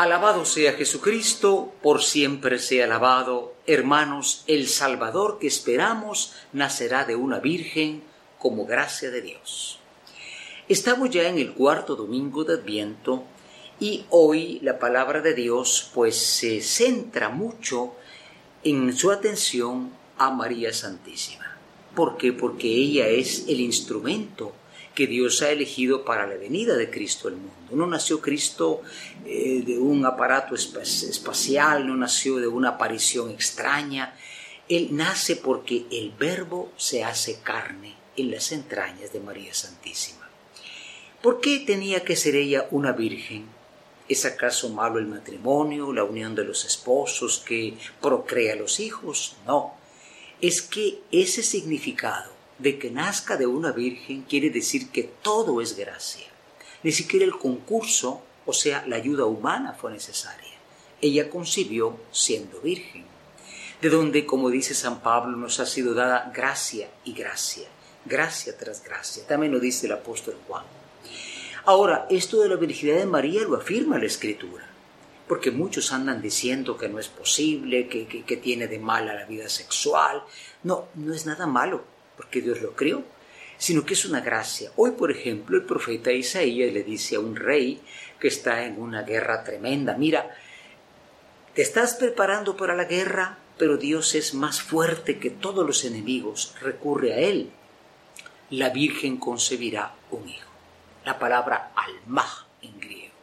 Alabado sea Jesucristo, por siempre sea alabado. Hermanos, el Salvador que esperamos nacerá de una Virgen como gracia de Dios. Estamos ya en el cuarto domingo de Adviento y hoy la palabra de Dios pues se centra mucho en su atención a María Santísima. ¿Por qué? Porque ella es el instrumento que Dios ha elegido para la venida de Cristo al mundo. No nació Cristo eh, de un aparato espacial, no nació de una aparición extraña. Él nace porque el verbo se hace carne en las entrañas de María Santísima. ¿Por qué tenía que ser ella una virgen? ¿Es acaso malo el matrimonio, la unión de los esposos que procrea los hijos? No. Es que ese significado de que nazca de una virgen quiere decir que todo es gracia. Ni siquiera el concurso, o sea, la ayuda humana fue necesaria. Ella concibió siendo virgen, de donde, como dice San Pablo, nos ha sido dada gracia y gracia, gracia tras gracia. También lo dice el apóstol Juan. Ahora, esto de la virginidad de María lo afirma la Escritura, porque muchos andan diciendo que no es posible, que, que tiene de mala la vida sexual. No, no es nada malo porque Dios lo creó, sino que es una gracia. Hoy, por ejemplo, el profeta Isaías le dice a un rey que está en una guerra tremenda, mira, te estás preparando para la guerra, pero Dios es más fuerte que todos los enemigos, recurre a Él. La Virgen concebirá un hijo. La palabra alma en griego.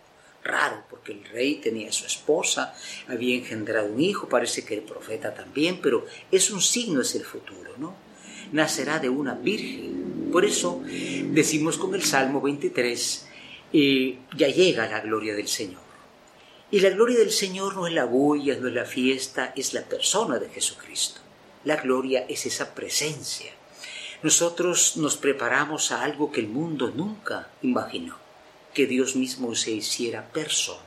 Raro, porque el rey tenía su esposa, había engendrado un hijo, parece que el profeta también, pero es un signo, es el futuro, ¿no? Nacerá de una virgen. Por eso decimos con el Salmo 23, eh, ya llega la gloria del Señor. Y la gloria del Señor no es la bulla, no es la fiesta, es la persona de Jesucristo. La gloria es esa presencia. Nosotros nos preparamos a algo que el mundo nunca imaginó, que Dios mismo se hiciera persona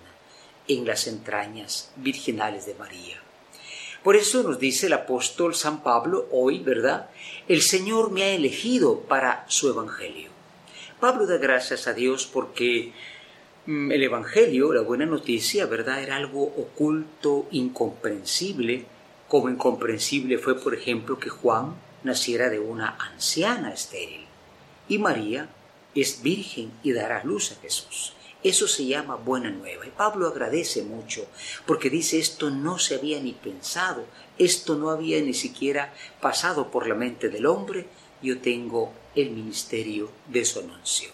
en las entrañas virginales de María. Por eso nos dice el apóstol San Pablo hoy, ¿verdad? El Señor me ha elegido para su Evangelio. Pablo da gracias a Dios porque mm, el Evangelio, la buena noticia, ¿verdad? Era algo oculto, incomprensible, como incomprensible fue, por ejemplo, que Juan naciera de una anciana estéril. Y María es virgen y dará luz a Jesús. Eso se llama buena nueva. Y Pablo agradece mucho porque dice esto no se había ni pensado, esto no había ni siquiera pasado por la mente del hombre. Yo tengo el ministerio de su anuncio.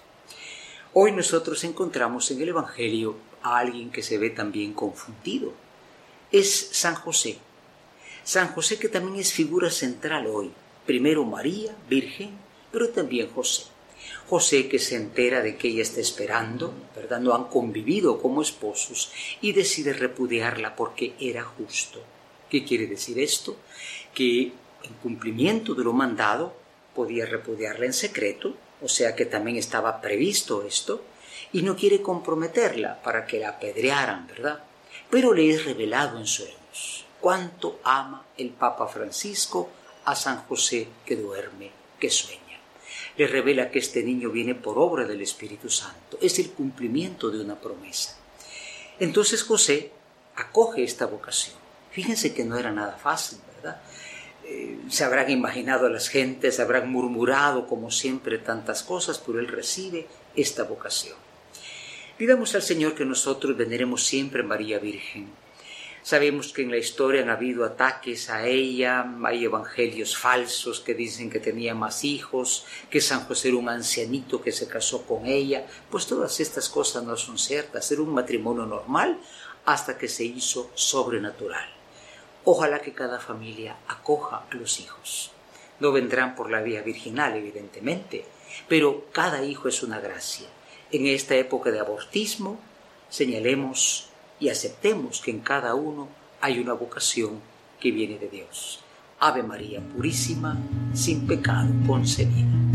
Hoy nosotros encontramos en el Evangelio a alguien que se ve también confundido. Es San José. San José que también es figura central hoy. Primero María, Virgen, pero también José. José que se entera de que ella está esperando, ¿verdad? No han convivido como esposos y decide repudiarla porque era justo. ¿Qué quiere decir esto? Que en cumplimiento de lo mandado podía repudiarla en secreto, o sea que también estaba previsto esto, y no quiere comprometerla para que la apedrearan, ¿verdad? Pero le es revelado en sueños cuánto ama el Papa Francisco a San José que duerme, que sueña le revela que este niño viene por obra del Espíritu Santo. Es el cumplimiento de una promesa. Entonces José acoge esta vocación. Fíjense que no era nada fácil, ¿verdad? Eh, se habrán imaginado a las gentes, habrán murmurado como siempre tantas cosas, pero él recibe esta vocación. Pidamos al Señor que nosotros veneremos siempre a María Virgen Sabemos que en la historia han habido ataques a ella, hay evangelios falsos que dicen que tenía más hijos, que San José era un ancianito que se casó con ella, pues todas estas cosas no son ciertas, era un matrimonio normal hasta que se hizo sobrenatural. Ojalá que cada familia acoja a los hijos. No vendrán por la vía virginal, evidentemente, pero cada hijo es una gracia. En esta época de abortismo, señalemos y aceptemos que en cada uno hay una vocación que viene de Dios. Ave María Purísima, sin pecado concebida.